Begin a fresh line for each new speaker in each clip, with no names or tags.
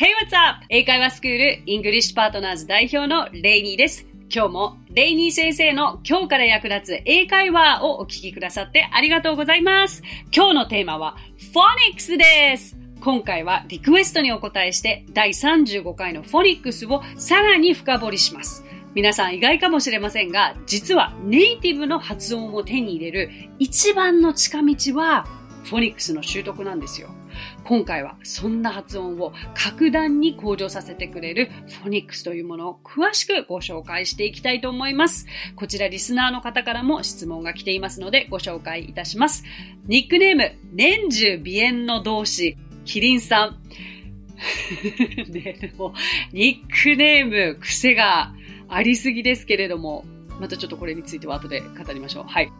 Hey, what's up? 英会話スクールイングリッシュパートナーズ代表のレイニーです。今日もレイニー先生の今日から役立つ英会話をお聞きくださってありがとうございます。今日のテーマはフォニックスです。今回はリクエストにお答えして第35回のフォニックスをさらに深掘りします。皆さん意外かもしれませんが、実はネイティブの発音を手に入れる一番の近道はフォニックスの習得なんですよ。今回はそんな発音を格段に向上させてくれるフォニックスというものを詳しくご紹介していきたいと思います。こちらリスナーの方からも質問が来ていますのでご紹介いたします。ニックネーム、年中鼻炎の同士、キリンさん。ね、でも、ニックネーム、癖がありすぎですけれども、またちょっとこれについては後で語りましょう。はい。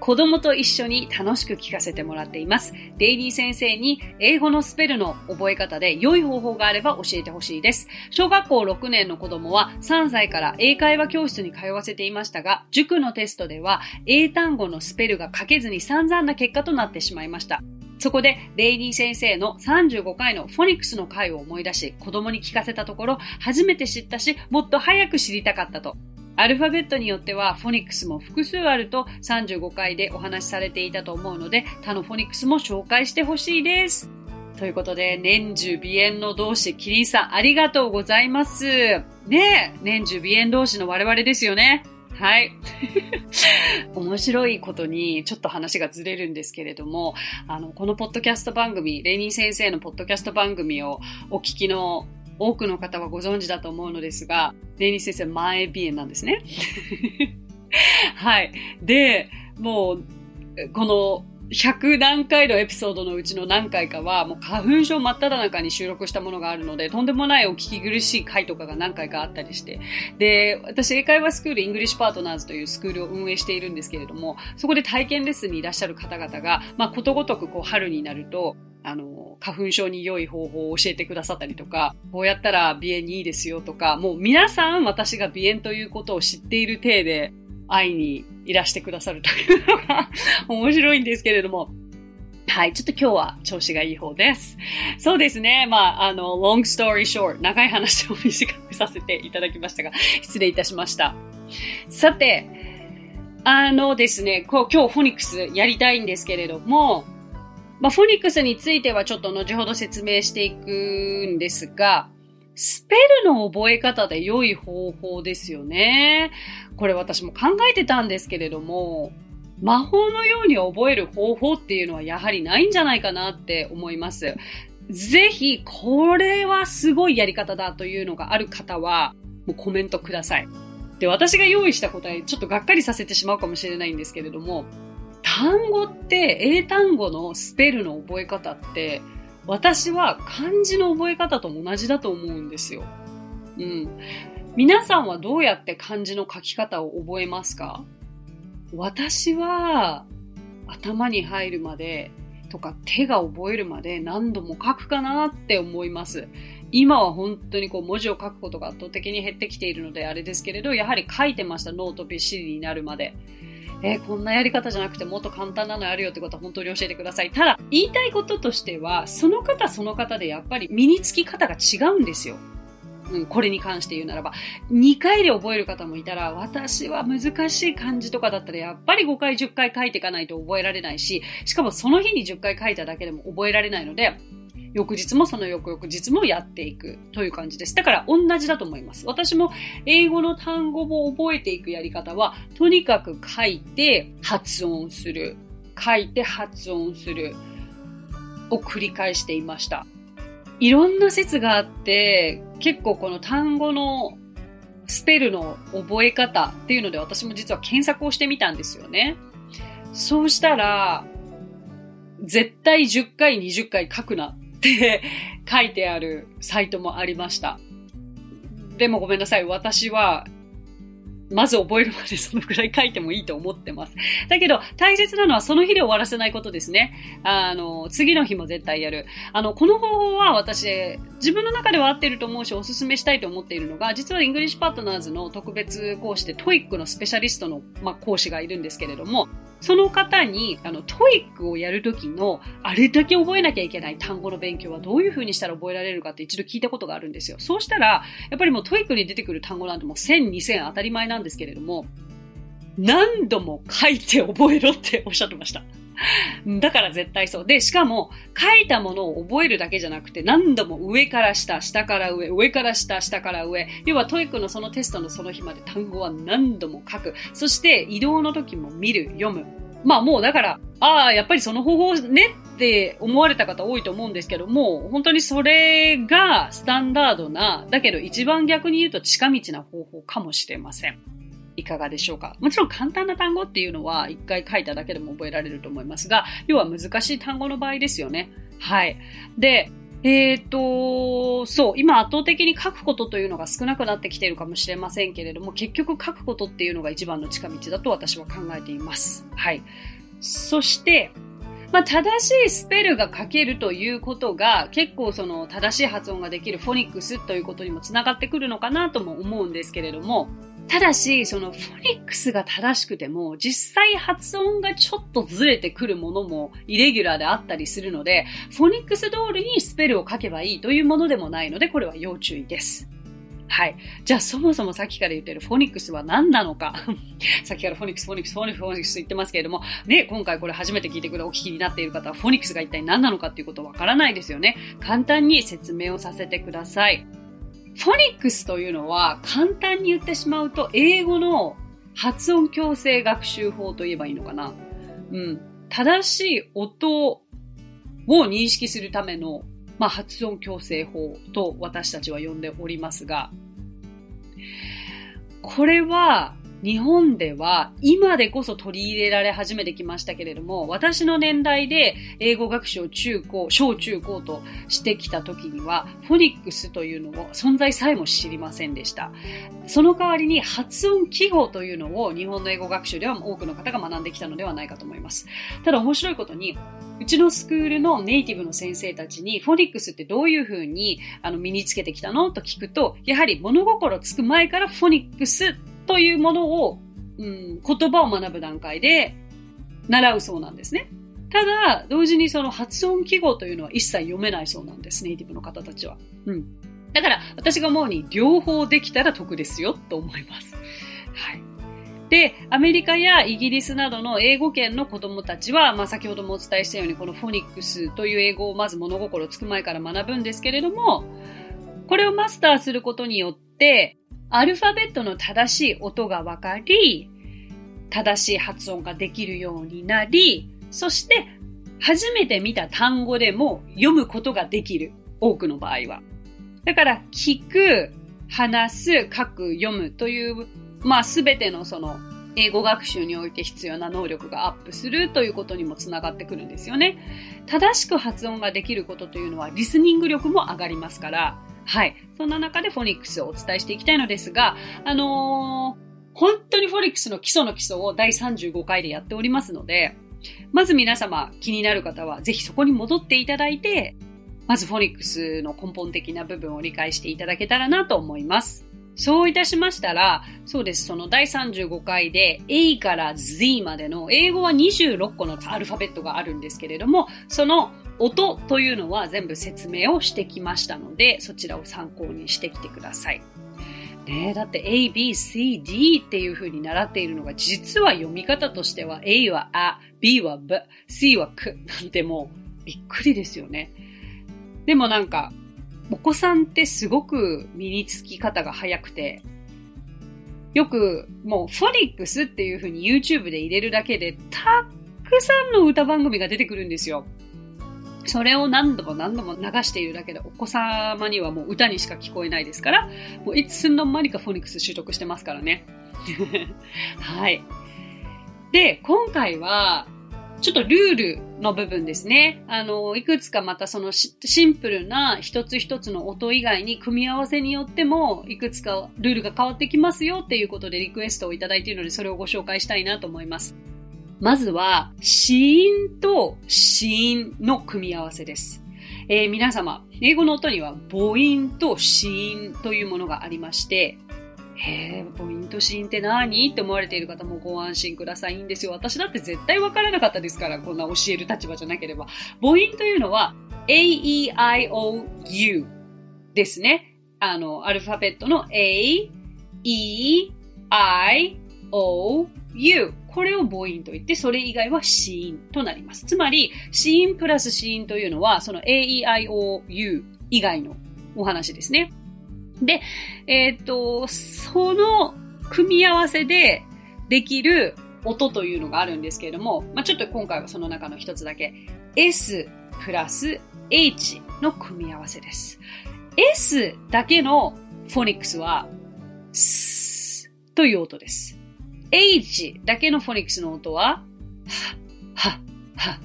子供と一緒に楽しく聞かせてもらっています。デイリー先生に英語のスペルの覚え方で良い方法があれば教えてほしいです。小学校6年の子供は3歳から英会話教室に通わせていましたが、塾のテストでは英単語のスペルが書けずに散々な結果となってしまいました。そこで、レイニー先生の35回のフォニックスの回を思い出し、子供に聞かせたところ、初めて知ったし、もっと早く知りたかったと。アルファベットによってはフォニックスも複数あると35回でお話しされていたと思うので他のフォニックスも紹介してほしいです。ということで、年中鼻炎の同士、キリンさんありがとうございます。ねえ、年中鼻炎同士の我々ですよね。はい。面白いことに、ちょっと話がずれるんですけれども、あの、このポッドキャスト番組、レニー先生のポッドキャスト番組をお聞きの多くの方はご存知だと思うのですが、レイニー先生、前鼻炎なんですね。はい。で、もう、この100何回のエピソードのうちの何回かは、もう花粉症真っ只中に収録したものがあるので、とんでもないお聞き苦しい回とかが何回かあったりして。で、私、英会話スクールイングリッシュパートナーズというスクールを運営しているんですけれども、そこで体験レッスンにいらっしゃる方々が、まあ、ことごとくこう春になると、あの、花粉症に良い方法を教えてくださったりとか、こうやったら鼻炎にいいですよとか、もう皆さん私が鼻炎ということを知っている体で会いにいらしてくださるというのが面白いんですけれども、はい。ちょっと今日は調子がいい方です。そうですね。まあ、あの、long story short、長い話を短くさせていただきましたが、失礼いたしました。さて、あのですね、こう今日フォニックスやりたいんですけれども、まあ、フォニックスについてはちょっと後ほど説明していくんですが、スペルの覚え方で良い方法ですよね。これ私も考えてたんですけれども、魔法のように覚える方法っていうのはやはりないんじゃないかなって思います。ぜひ、これはすごいやり方だというのがある方は、もうコメントください。で、私が用意した答え、ちょっとがっかりさせてしまうかもしれないんですけれども、単語って、英単語のスペルの覚え方って、私は漢字の覚え方と同じだと思うんですよ。うん。皆さんはどうやって漢字の書き方を覚えますか？私は頭に入るまでとか手が覚えるまで何度も書くかなって思います。今は本当にこう文字を書くことが圧倒的に減ってきているのであれですけれど、やはり書いてました、ノートびっしりになるまで。えー、こんなやり方じゃなくてもっと簡単なのあるよってことは本当に教えてください。ただ、言いたいこととしては、その方その方でやっぱり身につき方が違うんですよ。うん、これに関して言うならば。2回で覚える方もいたら、私は難しい漢字とかだったら、やっぱり5回10回書いていかないと覚えられないし、しかもその日に10回書いただけでも覚えられないので、翌日もその翌々日もやっていくという感じです。だから同じだと思います。私も英語の単語を覚えていくやり方は、とにかく書いて発音する。書いて発音する。を繰り返していました。いろんな説があって、結構この単語のスペルの覚え方っていうので私も実は検索をしてみたんですよね。そうしたら、絶対10回、20回書くなって書いてあるサイトもありました。でもごめんなさい。私は、まず覚えるまでそのくらい書いてもいいと思ってます。だけど、大切なのはその日で終わらせないことですね。あの、次の日も絶対やる。あの、この方法は私、自分の中では合ってると思うし、お勧めしたいと思っているのが、実はイングリッシュパートナーズの特別講師で、 TOEIC のスペシャリストの、まあ、講師がいるんですけれども、その方に、あの、 TOEIC をやるときの、あれだけ覚えなきゃいけない単語の勉強はどういうふうにしたら覚えられるかって一度聞いたことがあるんですよ。そうしたら、やっぱりもう TOEIC に出てくる単語なんてもう1000、2000当たり前なんですけれども、何度も書いて覚えろっておっしゃってました。だから絶対そう。で、しかも、書いたものを覚えるだけじゃなくて、何度も上から下、下から上、上から下、下から上。要は、 TOEIC のそのテストのその日まで単語は何度も書く。そして、移動の時も見る、読む。まあもうだから、ああ、やっぱりその方法ねって思われた方多いと思うんですけども、本当にそれがスタンダードな、だけど一番逆に言うと近道な方法かもしれません。いかがでしょうか？もちろん簡単な単語っていうのは一回書いただけでも覚えられると思いますが、要は難しい単語の場合ですよね。はい。で、えっ、ー、と、そう、今圧倒的に書くことというのが少なくなってきているかもしれませんけれども、結局書くことっていうのが一番の近道だと私は考えています。はい。そして、まあ、正しいスペルが書けるということが結構その正しい発音ができるフォニックスということにもつながってくるのかなとも思うんですけれども、ただし、そのフォニックスが正しくても、実際発音がちょっとずれてくるものもイレギュラーであったりするので、フォニックス通りにスペルを書けばいいというものでもないので、これは要注意です。はい。じゃあそもそもさっきから言ってるフォニックスは何なのか。さっきからフォニックス、フォニックス、フォニックス、フォニックス言ってますけれども、ね、今回これ初めて聞いてくれ、お聞きになっている方は、フォニックスが一体何なのかっていうことわからないですよね。簡単に説明をさせてください。フォニックスというのは簡単に言ってしまうと英語の発音矯正学習法といえばいいのかな。うん。正しい音を認識するための、まあ、発音矯正法と私たちは呼んでおりますが、これは日本では今でこそ取り入れられ始めてきましたけれども、私の年代で英語学習を中高、小中高としてきた時には、フォニックスというのを存在さえも知りませんでした。その代わりに発音記号というのを日本の英語学習では多くの方が学んできたのではないかと思います。ただ面白いことに、うちのスクールのネイティブの先生たちに、フォニックスってどういうふうにあの身につけてきたの？と聞くと、やはり物心つく前からフォニックスというものを、うん、言葉を学ぶ段階で習うそうなんですね。ただ、同時にその発音記号というのは一切読めないそうなんです、ネイティブの方たちは。うん。だから、私が思うに両方できたら得ですよ、と思います。はい。で、アメリカやイギリスなどの英語圏の子供たちは、まあ、先ほどもお伝えしたように、このフォニックスという英語をまず物心つく前から学ぶんですけれども、これをマスターすることによって、アルファベットの正しい音が分かり、正しい発音ができるようになり、そして初めて見た単語でも読むことができる。多くの場合は。だから聞く、話す、書く、読むという、まあすべてのその英語学習において必要な能力がアップするということにもつながってくるんですよね。正しく発音ができることというのはリスニング力も上がりますから、はい。そんな中でフォニックスをお伝えしていきたいのですが、あのー、本当にフォニックスの基礎の基礎を第35回でやっておりますので、まず皆様気になる方はぜひそこに戻っていただいて、まずフォニックスの根本的な部分を理解していただけたらなと思います。そういたしましたら、そうです。その第35回で A から Z までの英語は26個のアルファベットがあるんですけれども、その音というのは全部説明をしてきましたので、そちらを参考にしてきてください。ねだって A, B, C, D っていう風に習っているのが実は読み方としては A はあ、B は B、C はくなんてもうびっくりですよね。でもなんか、お子さんってすごく身につき方が早くて、よくもうフォニックスっていう風に YouTube で入れるだけでたくさんの歌番組が出てくるんですよ。それを何度も何度も流しているだけでお子様にはもう歌にしか聞こえないですから、もういつの間にかフォニックス習得してますからね。はい。で、今回は、ちょっとルールの部分ですね。あの、いくつかまたそのシンプルな一つ一つの音以外に組み合わせによっても、いくつかルールが変わってきますよっていうことでリクエストをいただいているので、それをご紹介したいなと思います。まずは、子音と子音の組み合わせです。えー、皆様、英語の音には母音と子音というものがありまして、へえ、母音と子音って何？って思われている方もご安心ください。いいんですよ。私だって絶対わからなかったですから、こんな教える立場じゃなければ。母音というのは、A, E, I, O, U ですね。あの、アルファベットの A, E, I, O, U。これを母音と言って、それ以外は子音となります。つまり、子音プラス子音というのは、その A, E, I, O, U 以外のお話ですね。で、えっ、と、その組み合わせでできる音というのがあるんですけれども、まあ、ちょっと今回はその中の一つだけ、S プラス H の組み合わせです。S だけのフォニックスは、スという音です。H だけのフォニックスの音は、は、は、は、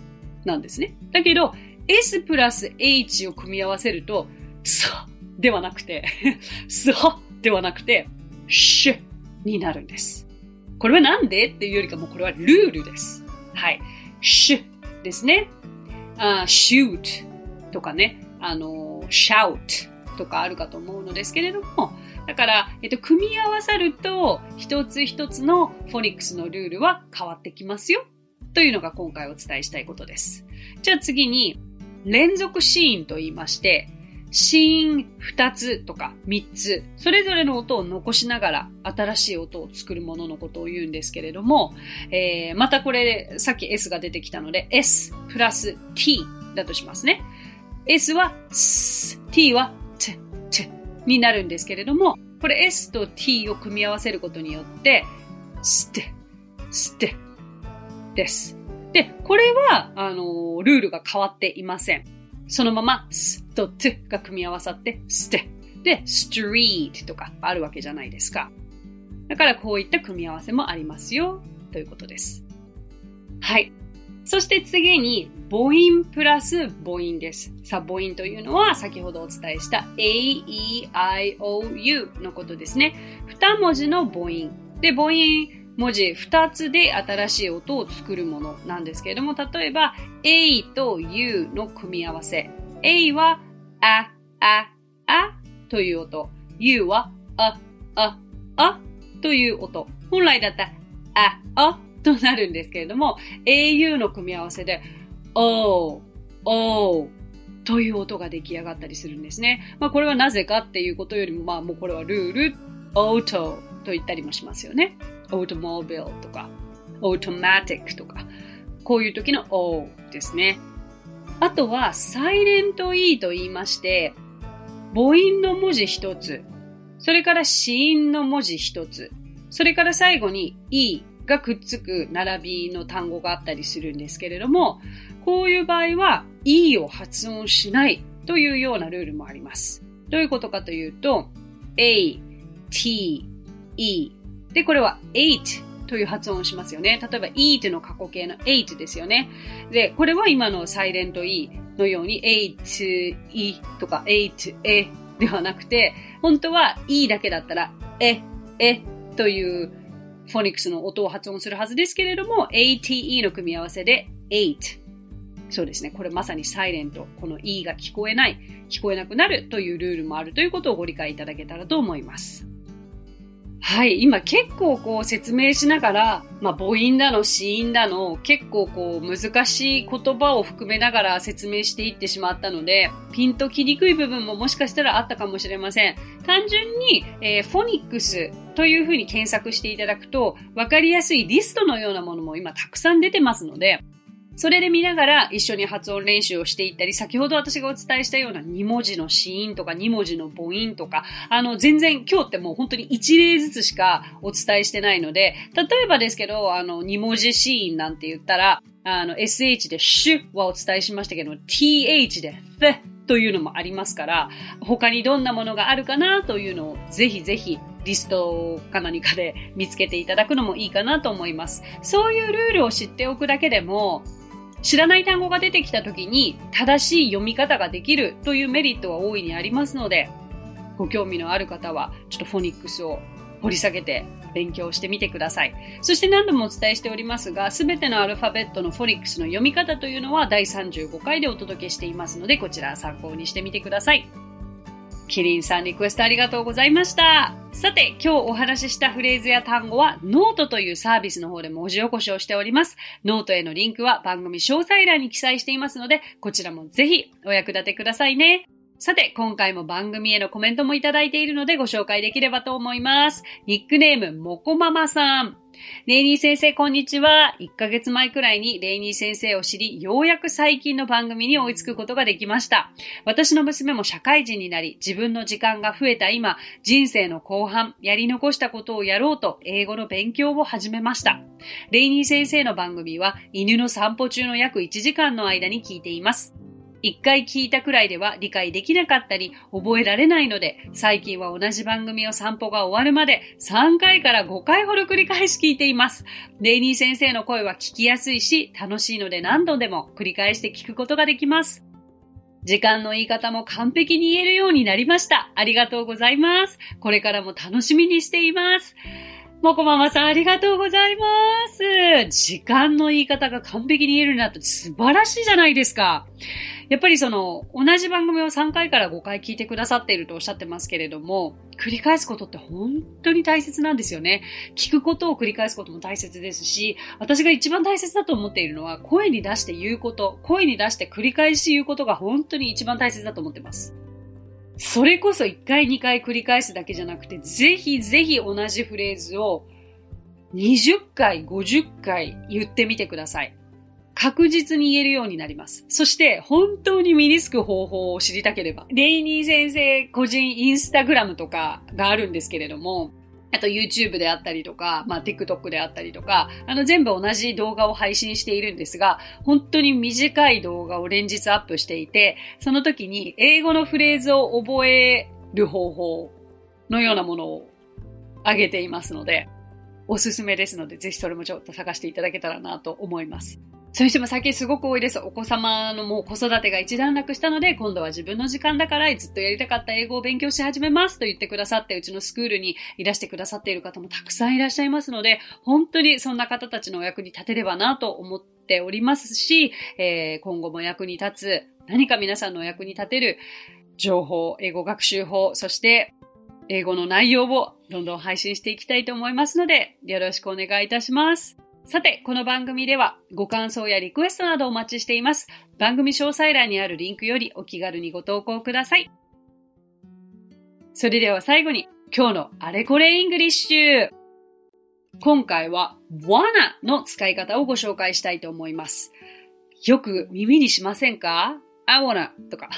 なんですね。だけど、S プラス H を組み合わせると、さではなくて、すはではなくて、シュになるんです。これはなんでっていうよりかもこれはルールです。はい。シュですね。あシュートとかね、あの、シャウトとかあるかと思うのですけれども、だから、えっと、組み合わさると、一つ一つのフォニックスのルールは変わってきますよ。というのが今回お伝えしたいことです。じゃあ次に、連続シーンと言いまして、シーン2つとか3つ、それぞれの音を残しながら新しい音を作るもののことを言うんですけれども、えー、またこれ、さっき S が出てきたので、S プラス T だとしますね。S は S、T は、になるんですけれども、これ S と T を組み合わせることによって、ステ、ステです。で、これは、あの、ルールが変わっていません。そのまま、すと t が組み合わさって、すて。で、street とかあるわけじゃないですか。だからこういった組み合わせもありますよ、ということです。はい。そして次に、母音プラス母音です。さあ、母音というのは先ほどお伝えした A, E, I, O, U のことですね。二文字の母音。で、母音文字2つで新しい音を作るものなんですけれども、例えば A と U の組み合わせ。A はあ、あ、あという音。U はあ、あ、あという音。本来だったあ、あとなるんですけれども、AU の組み合わせで O、O という音が出来上がったりするんですね。まあこれはなぜかっていうことよりも、まあもうこれはルール、オートと言ったりもしますよね。オートモービルとか、オートマティックとか、こういう時の O ですね。あとは、サイレント E と言いまして、母音の文字一つ、それから子音の文字一つ、それから最後に E がくっつく並びの単語があったりするんですけれども、こういう場合は E を発音しないというようなルールもあります。どういうことかというと、A, T, E で、これは h という発音をしますよね。例えば eat の過去形の h ですよね。で、これは今のサイレント e のように eight, e とか eight, e ではなくて、本当は e だけだったら、え、えというフォニックスの音を発音するはずですけれども、ate の組み合わせで eight。そうですね。これまさにサイレント。この e が聞こえない、聞こえなくなるというルールもあるということをご理解いただけたらと思います。はい、今結構こう説明しながら、まあ母音だの、子音だの、結構こう難しい言葉を含めながら説明していってしまったので、ピンときにくい部分ももしかしたらあったかもしれません。単純に、えー、フォニックスというふうに検索していただくと、わかりやすいリストのようなものも今たくさん出てますので、それで見ながら一緒に発音練習をしていったり、先ほど私がお伝えしたような2文字の子音とか2文字の母音とか、あの、全然今日ってもう本当に1例ずつしかお伝えしてないので、例えばですけど、あの、2文字子音なんて言ったら、あの、sh でシュはお伝えしましたけど、th で th というのもありますから、他にどんなものがあるかなというのをぜひぜひリストか何かで見つけていただくのもいいかなと思います。そういうルールを知っておくだけでも、知らない単語が出てきた時に正しい読み方ができるというメリットは大いにありますので、ご興味のある方はちょっとフォニックスを掘り下げて勉強してみてください。そして何度もお伝えしておりますが、すべてのアルファベットのフォニックスの読み方というのは第35回でお届けしていますので、こちら参考にしてみてください。キリンさんリクエストありがとうございました。さて、今日お話ししたフレーズや単語は、ノートというサービスの方で文字起こしをしております。ノートへのリンクは番組詳細欄に記載していますので、こちらもぜひお役立てくださいね。さて、今回も番組へのコメントもいただいているのでご紹介できればと思います。ニックネーム、もこママさん。レイニー先生、こんにちは。1ヶ月前くらいにレイニー先生を知り、ようやく最近の番組に追いつくことができました。私の娘も社会人になり、自分の時間が増えた今、人生の後半、やり残したことをやろうと、英語の勉強を始めました。レイニー先生の番組は、犬の散歩中の約1時間の間に聞いています。一回聞いたくらいでは理解できなかったり覚えられないので、最近は同じ番組を散歩が終わるまで3回から5回ほど繰り返し聞いています。レイニー先生の声は聞きやすいし、楽しいので何度でも繰り返して聞くことができます。時間の言い方も完璧に言えるようになりました。ありがとうございます。これからも楽しみにしています。もこママさんありがとうございます。時間の言い方が完璧に言えるなって素晴らしいじゃないですか。やっぱりその、同じ番組を3回から5回聞いてくださっているとおっしゃってますけれども、繰り返すことって本当に大切なんですよね。聞くことを繰り返すことも大切ですし、私が一番大切だと思っているのは、声に出して言うこと、声に出して繰り返し言うことが本当に一番大切だと思ってます。それこそ1回2回繰り返すだけじゃなくて、ぜひぜひ同じフレーズを20回、50回言ってみてください。確実に言えるようになります。そして本当に身につく方法を知りたければ、レイニー先生個人インスタグラムとかがあるんですけれども、あと YouTube であったりとか、まあ TikTok であったりとか、あの全部同じ動画を配信しているんですが、本当に短い動画を連日アップしていて、その時に英語のフレーズを覚える方法のようなものをあげていますので、おすすめですので、ぜひそれもちょっと探していただけたらなと思います。それにしても最近すごく多いです。お子様のもう子育てが一段落したので、今度は自分の時間だからずっとやりたかった英語を勉強し始めますと言ってくださって、うちのスクールにいらしてくださっている方もたくさんいらっしゃいますので、本当にそんな方たちのお役に立てればなと思っておりますし、えー、今後も役に立つ、何か皆さんのお役に立てる情報、英語学習法、そして英語の内容をどんどん配信していきたいと思いますので、よろしくお願いいたします。さて、この番組ではご感想やリクエストなどお待ちしています。番組詳細欄にあるリンクよりお気軽にご投稿ください。それでは最後に今日のあれこれイングリッシュ。今回は wanna の使い方をご紹介したいと思います。よく耳にしませんか ?I wanna とか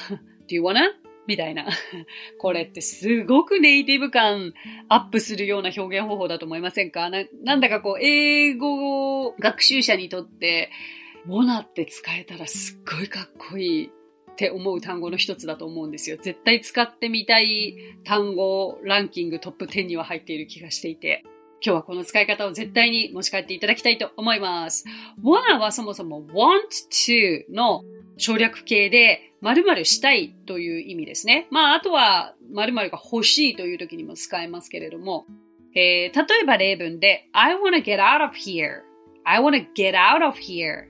Do you wanna? みたいな。これってすごくネイティブ感アップするような表現方法だと思いませんか？ななんだかこう、英語学習者にとって、モナって使えたらすっごいかっこいいって思う単語の一つだと思うんですよ。絶対使ってみたい単語ランキングトップ10には入っている気がしていて。今日はこの使い方を絶対に持ち帰っていただきたいと思います。wanna はそもそも want to の省略形で〇〇したいという意味ですね。まあ、あとは〇〇が欲しいという時にも使えますけれども、えー、例えば例文で I wanna get out of here.I wanna get out of here.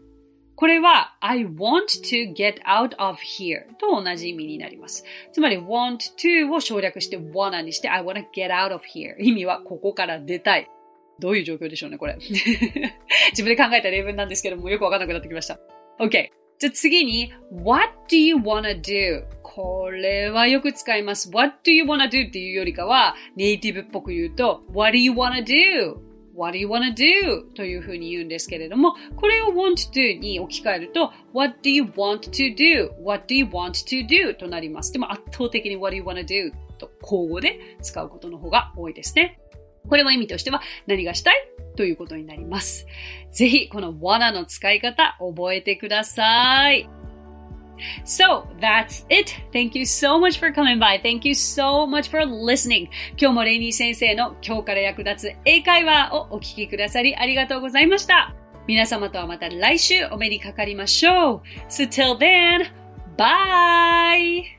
これは I want to get out of here と同じ意味になります。つまり want to を省略して wanna にして I wanna get out of here 意味はここから出たい。どういう状況でしょうね、これ。自分で考えた例文なんですけどもよくわかんなくなってきました。OK。じゃあ次に、What do you wanna do? これはよく使います。What do you wanna do? っていうよりかは、ネイティブっぽく言うと、What do you wanna do?What do you wanna do? というふうに言うんですけれども、これを want to に置き換えると、What do you want to do?What do you want to do? となります。でも圧倒的に What do you wanna do? と交互で使うことの方が多いですね。これは意味としては何がしたいということになります。ぜひこの罠の使い方覚えてください。So that's it. Thank you so much for coming by. Thank you so much for listening. 今日もレイニー先生の今日から役立つ英会話をお聞きくださりありがとうございました。皆様とはまた来週お目にかかりましょう。So till then, bye!